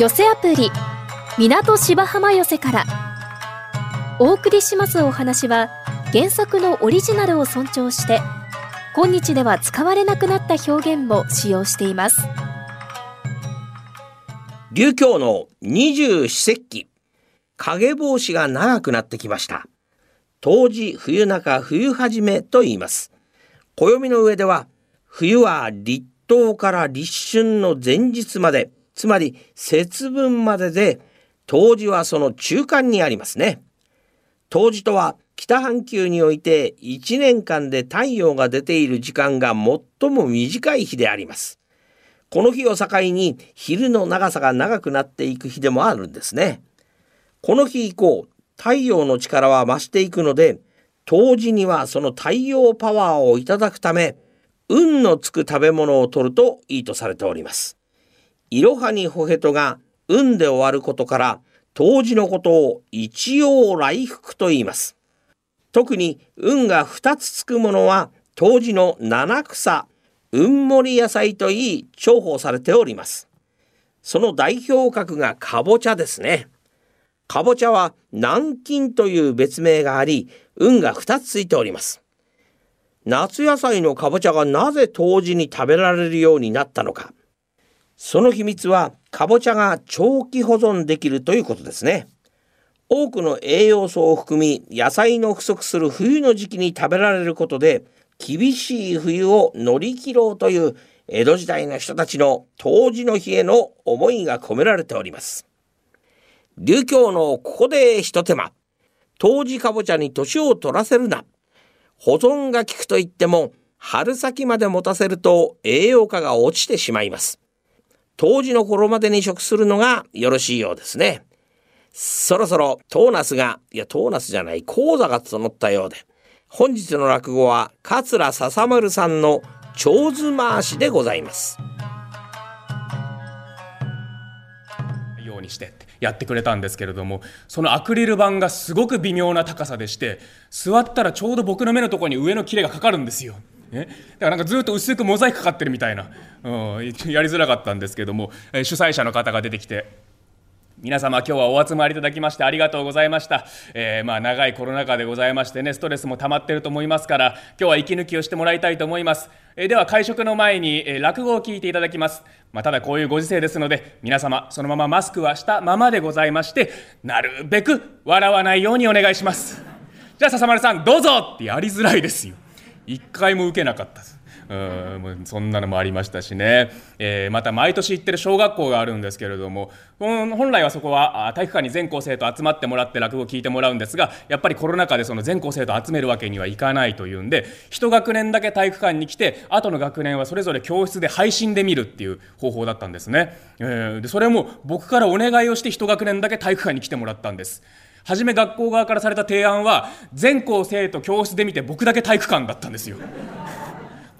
寄せアプリ港芝浜寄せから。お送りしますお話は原作のオリジナルを尊重して今日では使われなくなった表現も使用しています。流教の二十四節気影帽子が長くなってきました。冬至冬中冬始めと言います。暦の上では冬は立冬から立春の前日までつまり節分までで冬至はその中間にありますね。冬至とは北半球において1年間で太陽が出ている時間が最も短い日であります。この日を境に昼の長さが長くなっていく日でもあるんですね。この日以降太陽の力は増していくので冬至にはその太陽パワーをいただくため運のつく食べ物を取るといいとされております。いろはにほへとが運で終わることから当時のことを一応来福と言います。特に運が2つつくものは当時の七草運盛り野菜といい重宝されております。その代表格がかぼちゃですね。かぼちゃは南京という別名があり運が2つついております。夏野菜のかぼちゃがなぜ当時に食べられるようになったのか。その秘密はかぼちゃが長期保存できるということですね。多くの栄養素を含み野菜の不足する冬の時期に食べられることで厳しい冬を乗り切ろうという江戸時代の人たちの当時の日への思いが込められております。流教のここで一手間。当時かぼちゃに年を取らせるな。保存が効くと言っても春先まで持たせると栄養価が落ちてしまいます。当時の頃までに食するのがよろしいようですね。そろそろトーナスが、いやトーナスじゃない、講座が募ったようで、本日の落語は桂笹丸さんの長図回しでございます。ようにしてやってくれたんですけれどもそのアクリル板がすごく微妙な高さでして座ったらちょうど僕の目のところに上の切れがかかるんですよ。ね、だからなんかずっと薄くモザイクかかってるみたいな、うん、やりづらかったんですけども、え主催者の方が出てきて皆様今日はお集まりいただきましてありがとうございました、えー、まあ長いコロナ禍でございましてねストレスも溜まってると思いますから今日は息抜きをしてもらいたいと思います、えー、では会食の前に、えー、落語を聞いていただきます、まあ、ただこういうご時世ですので皆様そのままマスクはしたままでございましてなるべく笑わないようにお願いします。じゃあ笹丸さんどうぞってやりづらいですよ。一回も受けなかったです。うんそんなのもありましたしね、えー、また毎年行ってる小学校があるんですけれども本来はそこは体育館に全校生徒集まってもらって落語を聞いてもらうんですがやっぱりコロナ禍でその全校生徒集めるわけにはいかないというんで一学年だけ体育館に来て後の学年はそれぞれ教室で配信で見るっていう方法だったんですね、えー、でそれも僕からお願いをして一学年だけ体育館に来てもらったんです。初め学校側からされた提案は全校生徒教室で見て僕だけ体育館だったんですよ。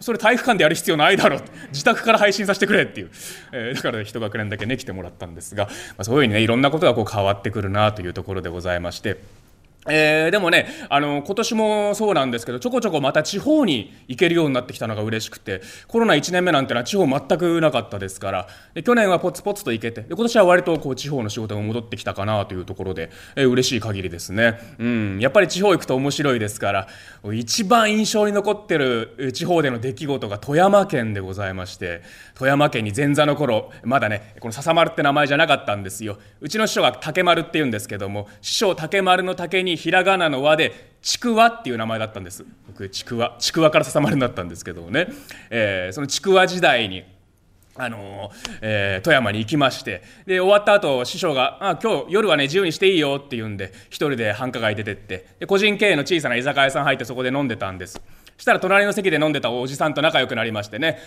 それ体育館でやる必要ないだろう。自宅から配信させてくれっていう、えー、だから一学年だけね来てもらったんですが、まあ、そういうふうにねいろんなことがこう変わってくるなというところでございまして。えー、でもねあの今年もそうなんですけどちょこちょこまた地方に行けるようになってきたのが嬉しくてコロナ1年目なんてのは地方全くなかったですからで去年はポツポツと行けてで今年は割とこう地方の仕事が戻ってきたかなというところで、えー、嬉しい限りですね、うん、やっぱり地方行くと面白いですから一番印象に残ってる地方での出来事が富山県でございまして富山県に前座の頃まだねこの笹丸って名前じゃなかったんですよ。うちの師匠が竹丸って言うんですけども師匠竹丸の竹ににひらがなの和でちくわっていう名前だったんです。僕ちくわちくわからささまるんだったんですけどもね、えー、そのちくわ時代にあのえー、富山に行きましてで終わった後師匠が「あ今日夜はね自由にしていいよ」って言うんで一人で繁華街出てってで個人経営の小さな居酒屋さん入ってそこで飲んでたんです。したら隣の席で飲んでたおじさんと仲良くなりましてね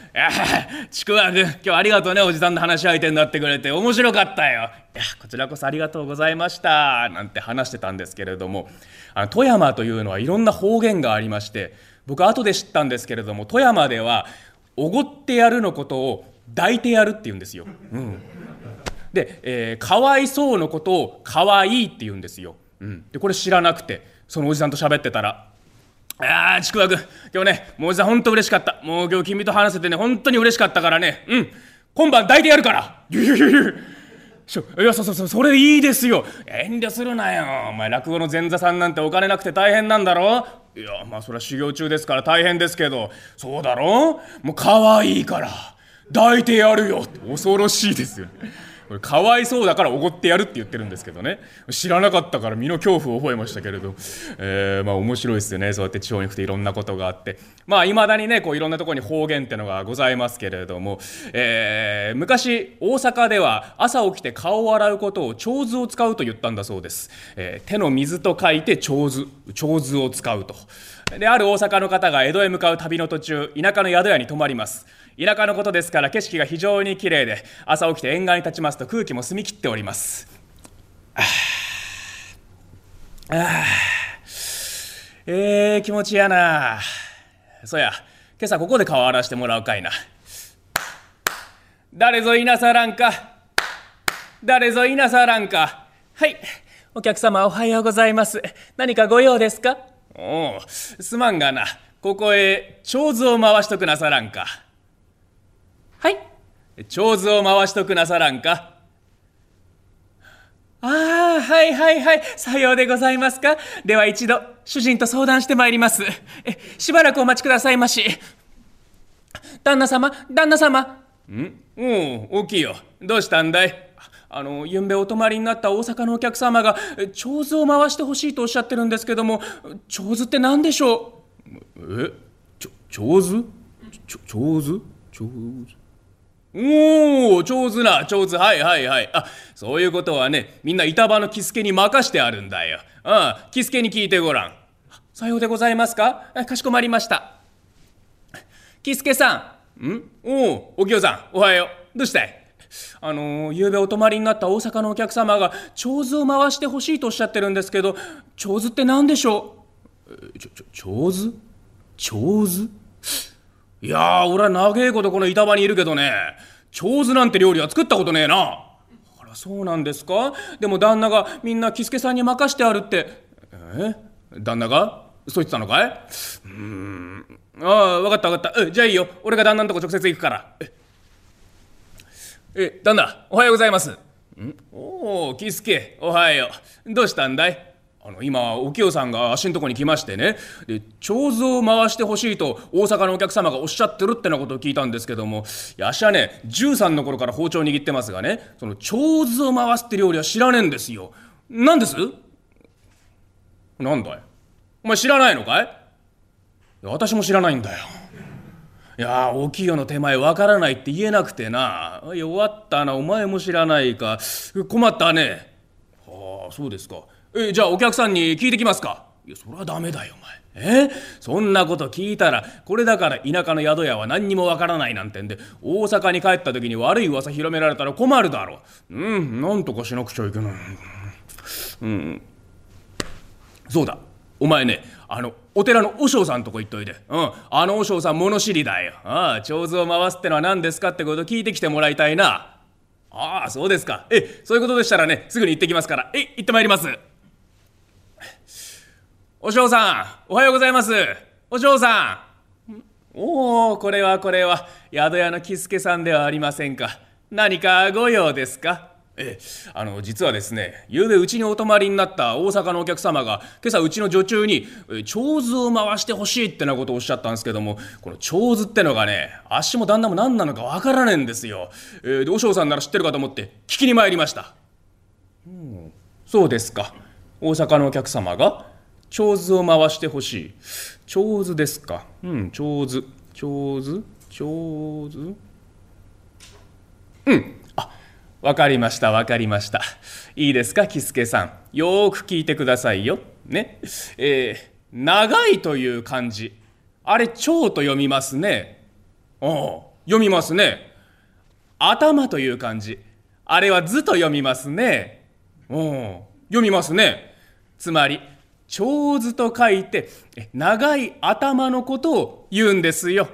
「ちくわ君今日ありがとうねおじさんの話し相手になってくれて。面白かったよ」いやこちらこそありがとうございました」なんて話してたんですけれども。あの富山というのはいろんな方言がありまして。僕後で知ったんですけれども富山では「おごってやる」のことを「抱いてやる」って言うんですよ。うん、で、えー、かわいそうのことを「かわいい」って言うんですよ。うん、でこれ知らなくてそのおじさんと喋ってたら。ああ、ちくわくん、今日ね、もうさん、ほんと嬉しかった。もう今日君と話せてね、本当に嬉しかったからね、うん、今晩抱いてやるから。しょいやそうそうそうそれいいですよ。遠慮するなよ。お前落語の前座さんなんてお金なくて大変なんだろ？いやまあそれは修行中ですから大変ですけど。そうだろ？もう可愛いから抱いてやるよ。恐ろしいですよ。これかわいそうだからおごってやるって言ってるんですけどね。知らなかったから身の恐怖を覚えましたけれど、えー、まあ面白いですよね。そうやって地方に行くといろんなことがあって。まあいまだにねこういろんなところに方言ってのがございますけれども、えー、昔大阪では朝起きて顔を洗うことを長図を使うと言ったんだそうです、えー、手の水と書いて長図長図を使うと。である大阪の方が江戸へ向かう旅の途中田舎の宿屋に泊まります。田舎のことですから景色が非常に綺麗で朝起きて沿岸に立ちますと空気も澄み切っております。ああえー、気持ちやな。そや。今朝ここで顔洗わしてもらうかいな。誰ぞいなさらんか。誰ぞいなさらんか。はい。お客様おはようございます。何かご用ですか？おおすまんがなここへ長図を回しとくなさらんかはい長図を回しとくなさらんかああ、はいはいはい。さようでございますか。では一度、主人と相談してまいります。え、しばらくお待ちくださいまし。旦那様、旦那様。ん？おお、大きいよ。どうしたんだい？あの、ゆんべお泊まりになった大阪のお客様が、長図を回してほしいとおっしゃってるんですけども、長図って何でしょう？えちょ、長図長図長図おお上手な上手はいはいはい。あそういうことはねみんな板場のキスケに任してあるんだよ。ああキスケに聞いてごらん。さようでございますか？かしこまりました。キスケさん。ん？おおお清さんおはよう。どうしたい？あのー、昨べお泊まりになった大阪のお客様が長図を回してほしいとおっしゃってるんですけど長図って何でしょうちょちょ長図長図いやー、俺は長えことこの板場にいるけどね、長図なんて料理は作ったことねえな。あら、そうなんですかでも旦那がみんな喜助さんに任してあるって。え旦那がそう言ってたのかいうーん。ああ、わかったわかった。じゃあいいよ。俺が旦那のとこ直接行くから。え、え旦那、おはようございます。んおお、喜助、おはよう。どうしたんだい？あの今お清さんが足のとこに来ましてね。で長図を回してほしいと大阪のお客様がおっしゃってるってなことを聞いたんですけども。いや足はね13の頃から包丁握ってますがね。その長図を回すって料理は知らねえんですよ。何です？なんだい？お前知らないのかい？私も知らないんだよ。いやお清の手前わからないって言えなくてな。弱ったな。お前も知らないか。困ったね。はあそうですか。えじゃあお客さんに聞いてきますか。いやそれはダメだよお前。え？そんなこと聞いたらこれだから田舎の宿屋は何にもわからないなんてんで大阪に帰った時に悪い噂広められたら困るだろう。うんなんとかしなくちゃいけない。うん。そうだ。お前ねあのお寺の和尚さんとこ行っといて。うん。あの和尚さん物知りだよ。ああ長図を回すってのは何ですかってこと聞いてきてもらいたいな。ああそうですか。えそういうことでしたらねすぐに行ってきますから。え行ってまいります。お嬢さん、おはようございます。お嬢さん。おお、これはこれは、宿屋の喜助さんではありませんか。何かご用ですか？ええ、あの実はですね昨べうちにお泊まりになった大阪のお客様が今朝うちの女中に長図を回してほしいってなことをおっしゃったんですけどもこの長図ってのがね足も旦那も何なのかわからねえんですよ、えー、で和尚さんなら知ってるかと思って聞きに参りました、うん、そうですか大阪のお客様が長図を回してほしい。長図ですか。うん、長図。長図長図うん。わかりました、わかりました。いいですか、喜助さん。よーく聞いてくださいよ。ね。えー、長いという漢字。あれ、長と読みますね。お読みますね。頭という漢字。あれは図と読みますね。お読みますね。つまり、長図と書いて長い頭のことを言うんですよ。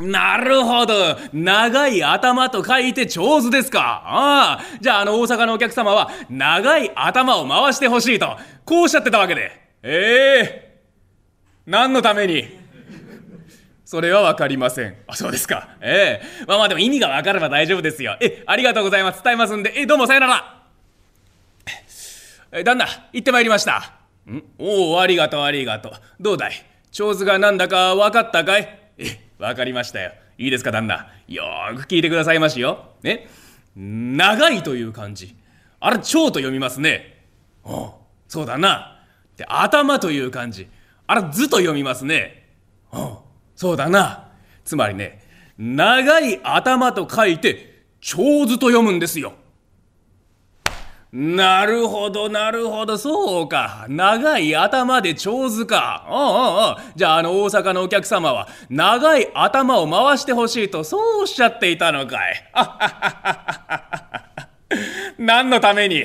なるほど長い頭と書いて長図ですかああじゃああの大阪のお客様は長い頭を回してほしいとこうおっしゃってたわけでええー、何のために？それはわかりません。あ、そうですか。ええまあまあでも意味がわかれば大丈夫ですよ。え、ありがとうございます。伝えますんで。え、どうもさよなら。え、旦那、行ってまいりました。ん？おお、ありがとう、ありがとう。どうだい？長図がなんだかわかったかい？え、わかりましたよ。いいですか、旦那。よーく聞いてくださいましよ。ね。長いという漢字。あれ、長と読みますね。おうそうだな。で、頭という漢字。あれ、図と読みますね。おうそうだな。つまりね、長い頭と書いて、長図と読むんですよ。なるほど、なるほど、そうか。長い頭で長図か。うおうおうじゃあ、あの大阪のお客様は、長い頭を回してほしいと、そうおっしゃっていたのかい。何のために？い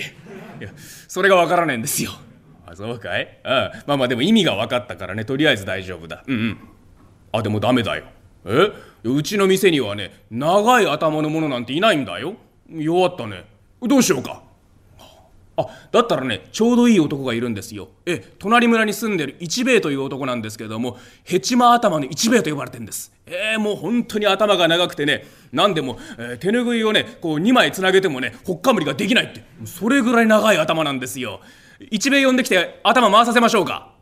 や、それがわからねえんですよ。あ、そうかい？うん。まあまあ、でも意味が分かったからね、とりあえず大丈夫だ。うんうん。あ、でもダメだよ。え？うちの店にはね、長い頭のものなんていないんだよ。弱ったね。どうしようか。あだったらねちょうどいい男がいるんですよ。え隣村に住んでる一兵衛という男なんですけれどもヘチマ頭の一兵衛と呼ばれてんです。えー、もう本当に頭が長くてね何でも、えー手ぬぐいをねこう2枚つなげてもねほっかむりができないって。それぐらい長い頭なんですよ。一兵衛呼んできて頭回させましょうか。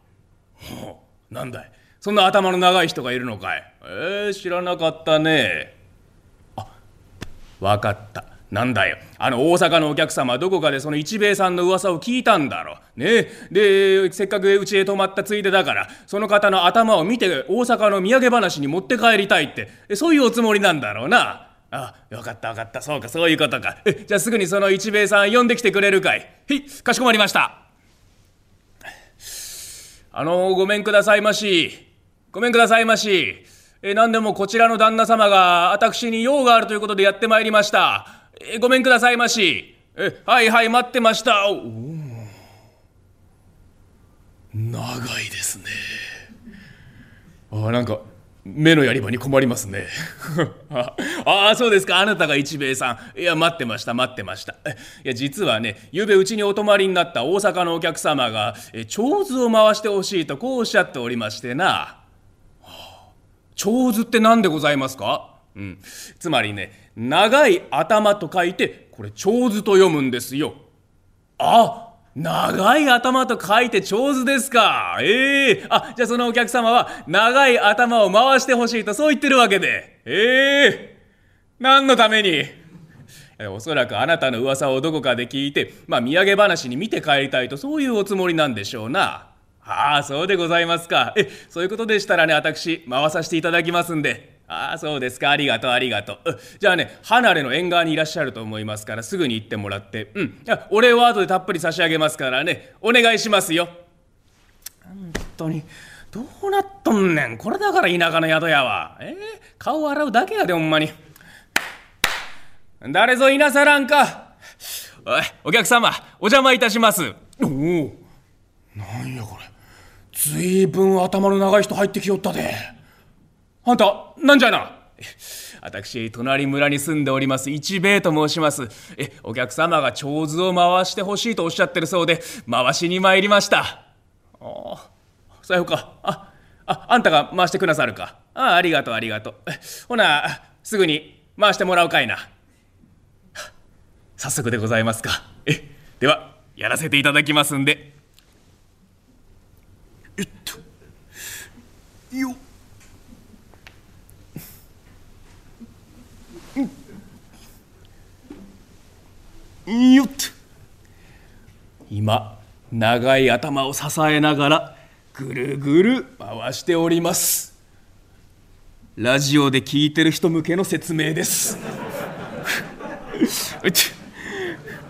ほうなんだい。そんな頭の長い人がいるのかい。えー、知らなかったね。わかった。なんだよ。あの大阪のお客様どこかでその一兵衛さんの噂を聞いたんだろう。ねで、せっかくうちへ泊まったついでだから、その方の頭を見て大阪の土産話に持って帰りたいって、そういうおつもりなんだろうな。あ、よかったよかった。そうか、そういうことか。え、じゃあすぐにその一兵衛さん呼んできてくれるかい。へい、かしこまりました。あのごめんくださいまし。ごめんくださいまし。え、何でもこちらの旦那様が私に用があるということでやってまいりました。え、ごめんくださいまし。え、はいはい、待ってました。長いですね。あ、なんか、目のやり場に困りますね。ああ、そうですか。あなたが一兵衛さん。いや、待ってました、待ってました。えいや、実はね、ゆうべうちにお泊まりになった大阪のお客様が、え、長図を回してほしいとこうおっしゃっておりましてな。長図って何でございますか？うん。つまりね、長い頭と書いて、これ長図と読むんですよ。あ長い頭と書いて長図ですか。ええあ、じゃあそのお客様は、長い頭を回してほしいとそう言ってるわけで。ええ何のために？おそらくあなたの噂をどこかで聞いて、まあ土産話に見て帰りたいとそういうおつもりなんでしょうな。ああ、そうでございますか。え、そういうことでしたらね、私、回させていただきますんで。ああ、そうですか。ありがとう、ありがとう。うじゃあね、離れの縁側にいらっしゃると思いますから、すぐに行ってもらって。うん。いや、お礼は後でたっぷり差し上げますからね、お願いしますよ。本当に、どうなっとんねん。これだから田舎の宿屋は。えー？顔洗うだけやで、ほんまに。誰ぞいなさらんか。おい、お客様、お邪魔いたします。おお。なんやこれ。ずいぶん頭の長い人入ってきよったで。あんた、なんじゃいな？私、隣村に住んでおります、一兵衛と申します。え、お客様が長図を回してほしいとおっしゃってるそうで、回しに参りました。ああ、さようか。あ、あ、あんたが回してくださるか。ああありがとう、ありがとう。ほな、すぐに回してもらうかいな。早速でございますか。え、では、やらせていただきますんで。えっと、よっ。よっと今長い頭を支えながらぐるぐる回しております。ラジオで聞いてる人向けの説明です。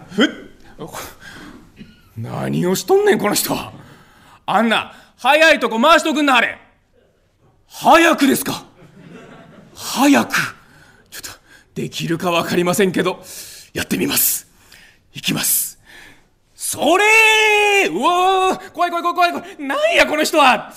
ふっ何をしとんねんこの人。あんな早いとこ回しとくんなはれ。早くですか。早く。ちょっとできるか分かりませんけどやってみます。いきます。それうわ怖い怖い怖い怖い怖い。なんやこの人は。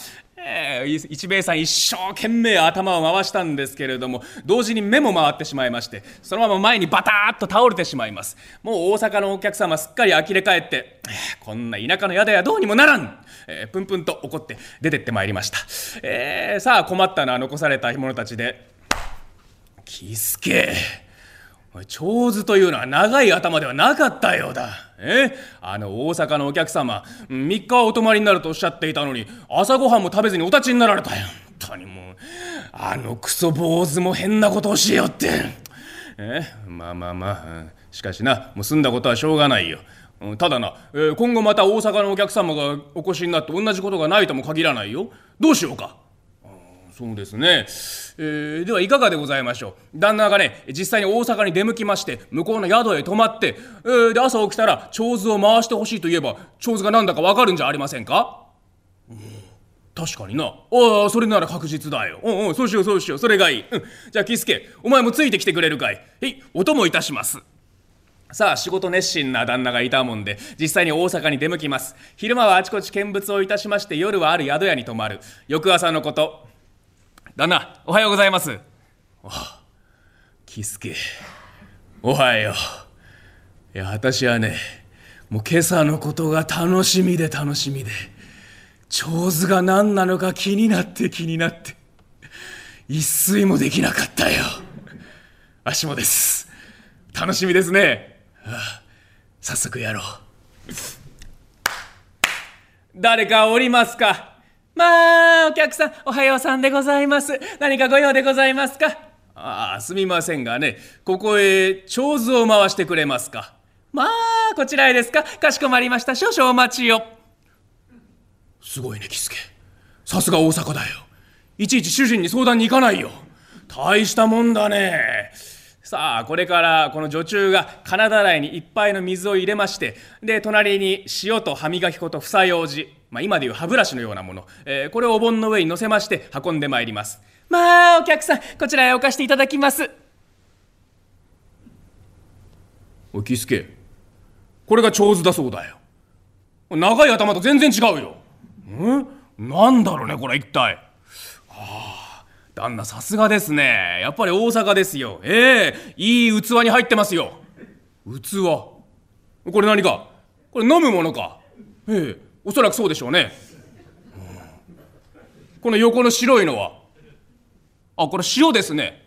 えー、一兵衛さん一生懸命頭を回したんですけれども同時に目も回ってしまいましてそのまま前にバタッと倒れてしまいます。もう大阪のお客様すっかり呆れ返って「こんな田舎の宿屋どうにもならん!」えー、プンプンと怒って出てってまいりました、えー、さあ困ったのは残された者たちで「喜助長図というのは長い頭ではなかったようだ。え？あの大阪のお客様、3日はお泊まりになるとおっしゃっていたのに、朝ごはんも食べずにお立ちになられたよ。本当にもう、あのクソ坊主も変なことをしようって。え？まあまあまあ、しかしな、もう済んだことはしょうがないよ。ただな、今後また大阪のお客様がお越しになって同じことがないとも限らないよ。どうしようか？そうですね、えー、ではいかがでございましょう？旦那がね実際に大阪に出向きまして向こうの宿へ泊まって、えー、で朝起きたら長図を回してほしいと言えば長図が何だかわかるんじゃありませんか、うん、確かにな。ああそれなら確実だよ。うんうんそうしようそうしよう。それがいい、うん、じゃあキスケお前もついてきてくれるかい？へいお供いたします。さあ仕事熱心な旦那がいたもんで実際に大阪に出向きます。昼間はあちこち見物をいたしまして夜はある宿屋に泊まる。翌朝のこと。旦那おはようございます。あキスケ。おはよう。いや私はねもう今朝のことが楽しみで楽しみで長図が何なのか気になって気になって一睡もできなかったよ。足もです。楽しみですね、はあ、早速やろう。誰かおりますか？まあ、お客さん、おはようさんでございます。何かご用でございますか？ああ、すみませんがね、ここへ、長図を回してくれますか？まあ、こちらへですか？かしこまりました。少々お待ちを。すごいね、キスケ。さすが大阪だよ。いちいち主人に相談に行かないよ。大したもんだね。さあこれからこの女中が金だらいにいっぱいの水を入れましてで隣に塩と歯磨き粉と房用紙、まあ、今でいう歯ブラシのようなもの、えー、これをお盆の上に乗せまして運んでまいります。まあお客さんこちらへ置かしていただきます。おいキスケ。これが長図だそうだよ。長い頭と全然違うよ。ん？なんだろうねこれ一体。はあ旦那さすがですね。やっぱり大阪ですよ。ええ、いい器に入ってますよ。器。これ何か？これ飲むものか？ええ、おそらくそうでしょうね、この横の白いのは。あこれ塩ですね。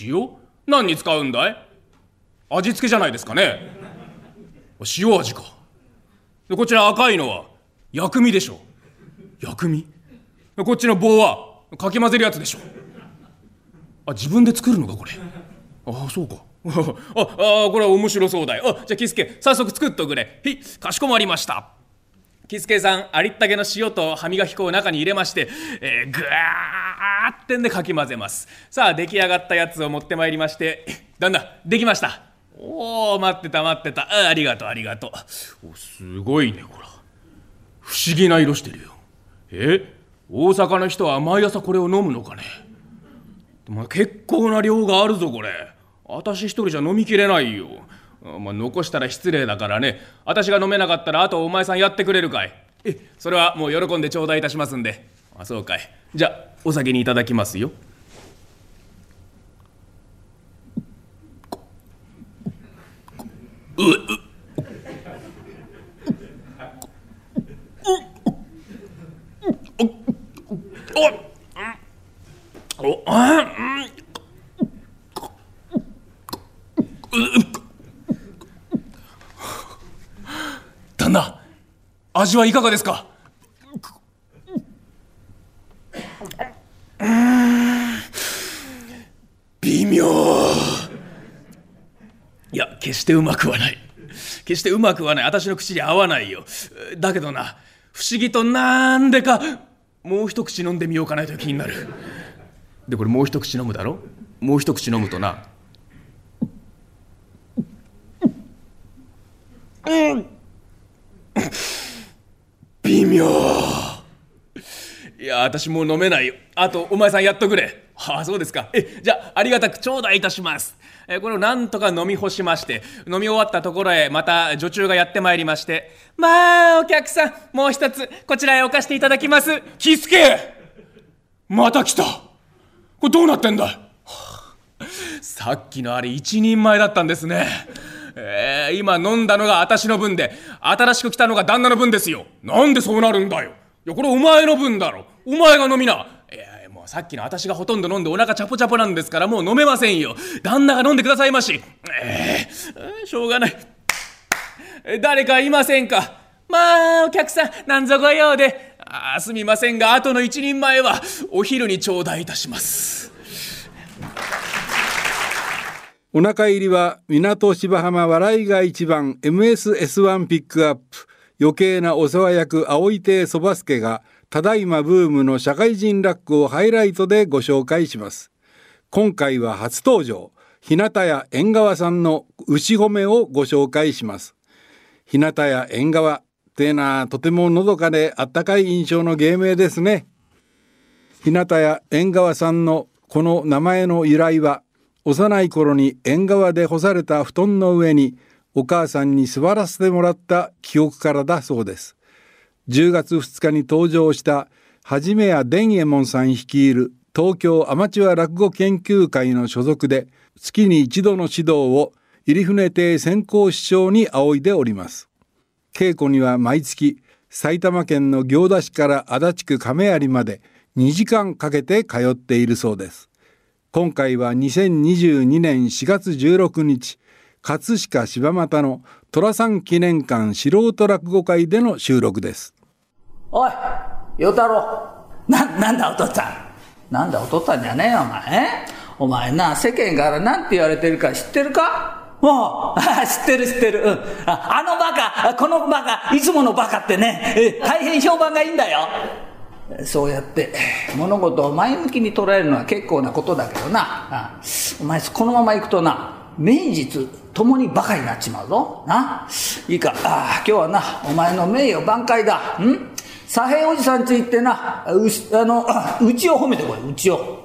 塩？何に使うんだい？味付けじゃないですかね。塩味か。でこちら赤いのは薬味でしょ薬味？こっちの棒はかき混ぜるやつでしょあ自分で作るのかこれ？ああそうか。ああこれは面白そうだよ。あじゃあキスケ早速作っとくれへいかしこまりました。キスケさんありったけの塩と歯磨き粉を中に入れまして、えー、ぐわーってんでかき混ぜます。さあ出来上がったやつを持ってまいりまして旦那できました。おお待ってた待ってた。あありがとうありがとう。おすごいねほら。不思議な色してるよ。え大阪の人は毎朝これを飲むのかね。まあ、結構な量があるぞこれ。私一人じゃ飲みきれないよ、まあ、残したら失礼だからね。私が飲めなかったらあとお前さんやってくれるかい。えそれはもう喜んで頂戴いたしますんで。あそうかい。じゃあお先にいただきますよ。うっあ旦那味はいかがですか？微妙。いや決してうまくはない。決してうまくはない。私の口に合わないよ。だけどな不思議となんでかもう一口飲んでみようかなという気になる。でこれもう一口飲むだろ？もう一口飲むとな。うん微妙。いや私もう飲めない。よあとお前さんやっとくれ。はあそうですか。えじゃあありがたく頂戴いたします。えこれをなんとか飲み干しまして飲み終わったところへまた女中がやってまいりましてまあお客さんもう一つこちらへ置かしていただきます。キスケまた来た。これどうなってんだ さっきのあれ一人前だったんですね。えー、今飲んだのが私の分で、新しく来たのが旦那の分ですよ。なんでそうなるんだよ。いや、これお前の分だろ。お前が飲みな。いや、もうさっきの私がほとんど飲んでお腹チャポチャポなんですからもう飲めませんよ。旦那が飲んでくださいまし。えー、しょうがない。誰かいませんか？まあ、お客さん、なんぞご用で。あすみませんが、後の一人前はお昼に頂戴いたします。お腹入りは港芝浜笑いが一番 MSS1 ピックアップ余計なお世話役青い亭そばすけがただいまブームの社会人ラックをハイライトでご紹介します。今回は初登場日向屋縁側さんの牛褒めをご紹介します。日向屋縁側ってなとてものどかであったかい印象の芸名ですね。日向屋縁側さんのこの名前の由来は幼い頃に縁側で干された布団の上にお母さんに座らせてもらった記憶からだそうです。10月2日に登場したはじめや伝右衛門さん率いる東京アマチュア落語研究会の所属で月に一度の指導を入船亭先行師匠に仰いでおります。稽古には毎月埼玉県の行田市から足立区亀有まで2時間かけて通っているそうです。今回は2022年4月16日葛飾柴又の寅さん記念館素人落語会での収録です。おい与太郎。な、なんだお父っつぁん。なんだお父っつぁんじゃねえよお前。お前な世間から何て言われてるか知ってるか？もう、知ってる知ってる。ああのバカ、このバカ、いつものバカってね、大変評判がいいんだよ。そうやって物事を前向きに捉えるのは結構なことだけどな。お前このまま行くとな、名実ともに馬鹿になっちまうぞ。な。いいか、あ今日はな、お前の名誉挽回だ。ん？左平おじさんち行ってな、うあの、うちを褒めてこい、うちを。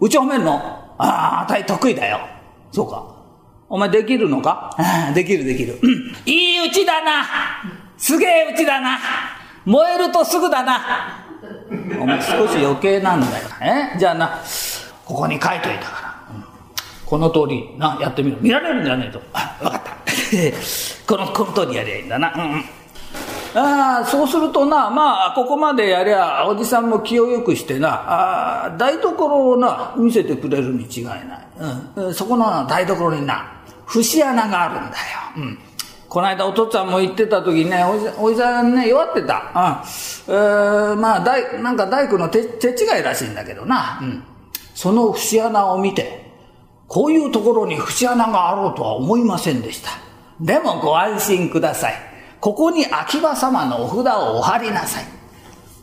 うちを褒めるの？ああ、あたい得意だよ。そうか。お前できるのか？できるできる。いいうちだなすげえうちだな燃えるとすぐだな。お前少し余計なんだよ。えじゃあな、ここに書いといたから。この通り、な、やってみろ。見られるんじゃねえと。あ、わかった。この、この通りやりゃいいんだな。うん。ああ、そうするとな、まあ、ここまでやりゃ、おじさんも気をよくしてな、ああ、台所をな、見せてくれるに違いない。うん。そこの台所にな、節穴があるんだよ。うん。この間お父っつぁんも言ってた時ね、おじさんね、弱ってた。うん。えー、まあ、大、なんか大工の手、手違いらしいんだけどな。うん。その節穴を見て、こういうところに節穴があろうとは思いませんでした。でもご安心ください。ここに秋葉様のお札をお貼りなさい。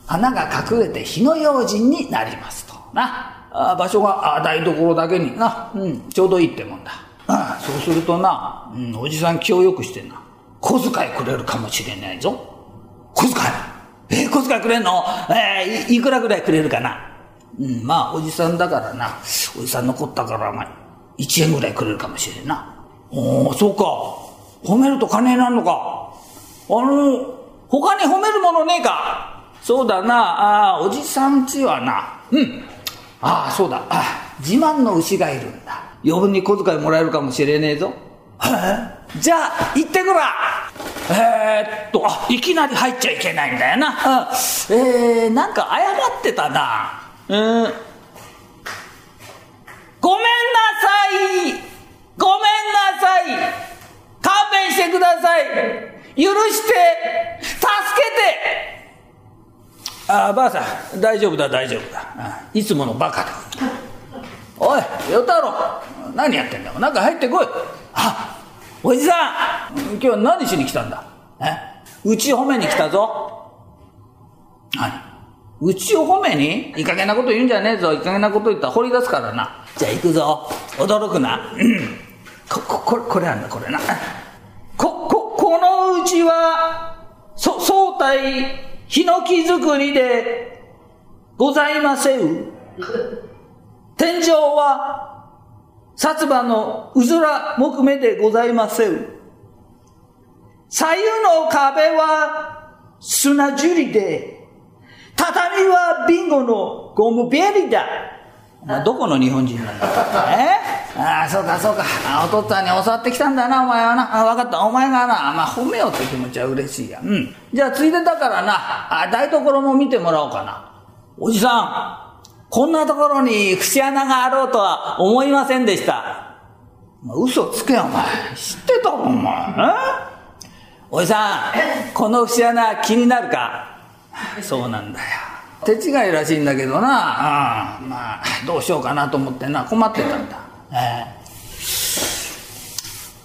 穴が隠れて火の用心になりますと。な。あ場所があ台所だけにな。うん。ちょうどいいってもんだ。そうするとな、うん、おじさん気をよくしてな。小遣いくれるかもしれないぞ。小遣いえー、小遣いくれんの？えー、いくらぐらいくれるかな？うん、まあ、おじさんだからな。おじさん残ったから、まあ、1円ぐらいくれるかもしれんな。おおそうか。褒めると金になるのか。あの、他に褒めるものねえか。そうだな。ああ、おじさんちはな。うん。ああ、そうだ。あ自慢の牛がいるんだ。余分に小遣いもらえるかもしれねえぞ。じゃあ、行ってくらえー、っと、あ、いきなり入っちゃいけないんだよな。うん、えー、なんか謝ってたな。うん。ごめんなさいごめんなさい勘弁してください許して助けてあ、ばあさん、大丈夫だ、大丈夫だ。いつものバカだ。おい、与太郎、何やってんだよ中入ってこい。あ、おじさん今日は何しに来たんだ？え？うち褒めに来たぞ。何うちを褒めに？いい加減なこと言うんじゃねえぞ。いい加減なこと言ったら掘り出すからな。じゃあ行くぞ。驚くな。うん。こ、こ、これ、これあんだ、これな。こ、こ、このうちは、そ、総体、ヒノキ作りで、ございませう。天井は、薩摩のうずら木目でございません。左右の壁は砂樹里で、畳はビンゴのゴムベリだ。お前どこの日本人なんだえ ああ、そうかそうか。お父っつぁんに教わってきたんだな、お前はな。あ分かった。お前がな、まあ褒めようって気持ちは嬉しいや。うん。じゃあついでだからな、あ台所も見てもらおうかな。おじさん、こんなところに節穴があろうとは思いませんでした。まあ嘘つけよ、お前。知ってたろ、お前。え？おじさん、この節穴気になるか？そうなんだよ。手違いらしいんだけどな、まあ、どうしようかなと思ってな、困ってたんだ。ええ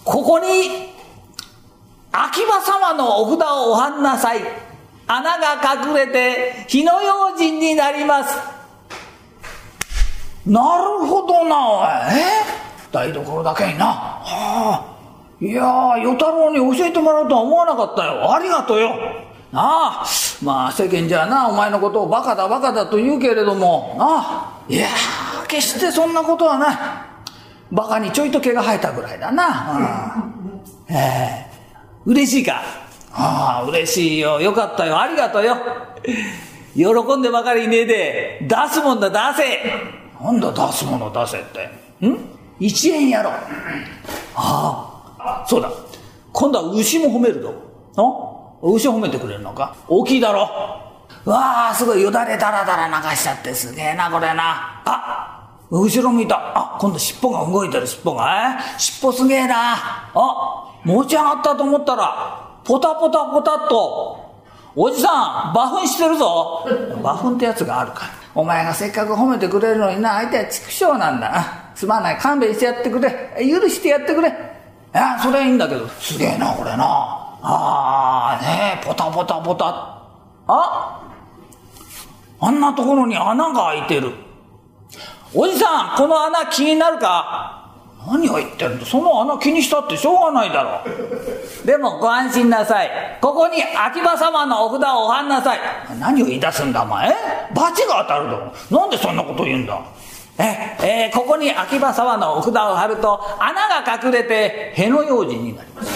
ここに、秋葉様のお札をおはんなさい。穴が隠れて、火の用心になります。なるほどな、おい。え？台所だけにな。はあ。いやー、与太郎に教えてもらうとは思わなかったよ。ありがとうよ。なあ、まあ世間じゃな、お前のことをバカだバカだと言うけれども、なあ、いやー、決してそんなことはない。バカにちょいと毛が生えたぐらいだな。うん、ええ嬉しいか？ああ、嬉しいよ。よかったよ。ありがとうよ。喜んでばかりいねえで、出すもんだ、出せ。なんだ出すもの出せって。ん ?1 円やろ。ああ、そうだ。今度は牛も褒めるぞ。あ牛褒めてくれるのか？大きいだろ。うわあ、すごいよだれだらだら流しちゃってすげえな、これな。あ後ろ向いた。あ、今度尻尾が動いてる、尻尾が。え？尻尾すげえな。あ、持ち上がったと思ったら、ポタポタポタっと。おじさん、馬糞してるぞ。馬糞ってやつがあるから。お前がせっかく褒めてくれるのにな、相手は畜生なんだ。すまない、勘弁してやってくれ。許してやってくれ。いや、それはいいんだけど、すげえな、これな。ああ、ねえ、ポタポタポタ。ああんなところに穴が開いてる。おじさん、この穴気になるか？何を言ってるんだその穴気にしたってしょうがないだろう。でもご安心なさい。ここに秋葉様のお札をおはんなさい。何を言い出すんだお前？罰が当たるだろう。なんでそんなこと言うんだ？え、えーここに秋葉様のお札を貼ると穴が隠れてへの用心になります。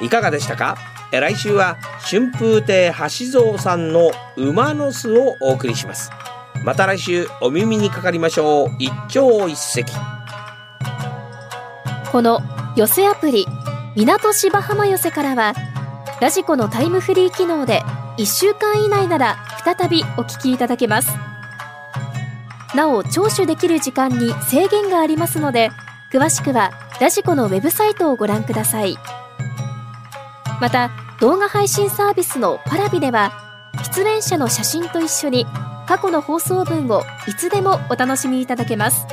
いかがでしたか？え来週は春風亭橋蔵さんの馬の巣をお送りしますまた来週お耳にかかりましょう。一朝一夕。この寄せアプリ港芝浜寄せからはラジコのタイムフリー機能で1週間以内なら再びお聞きいただけます。なお聴取できる時間に制限がありますので詳しくはラジコのウェブサイトをご覧ください。また動画配信サービスのパラビでは出演者の写真と一緒に過去の放送文をいつでもお楽しみいただけます。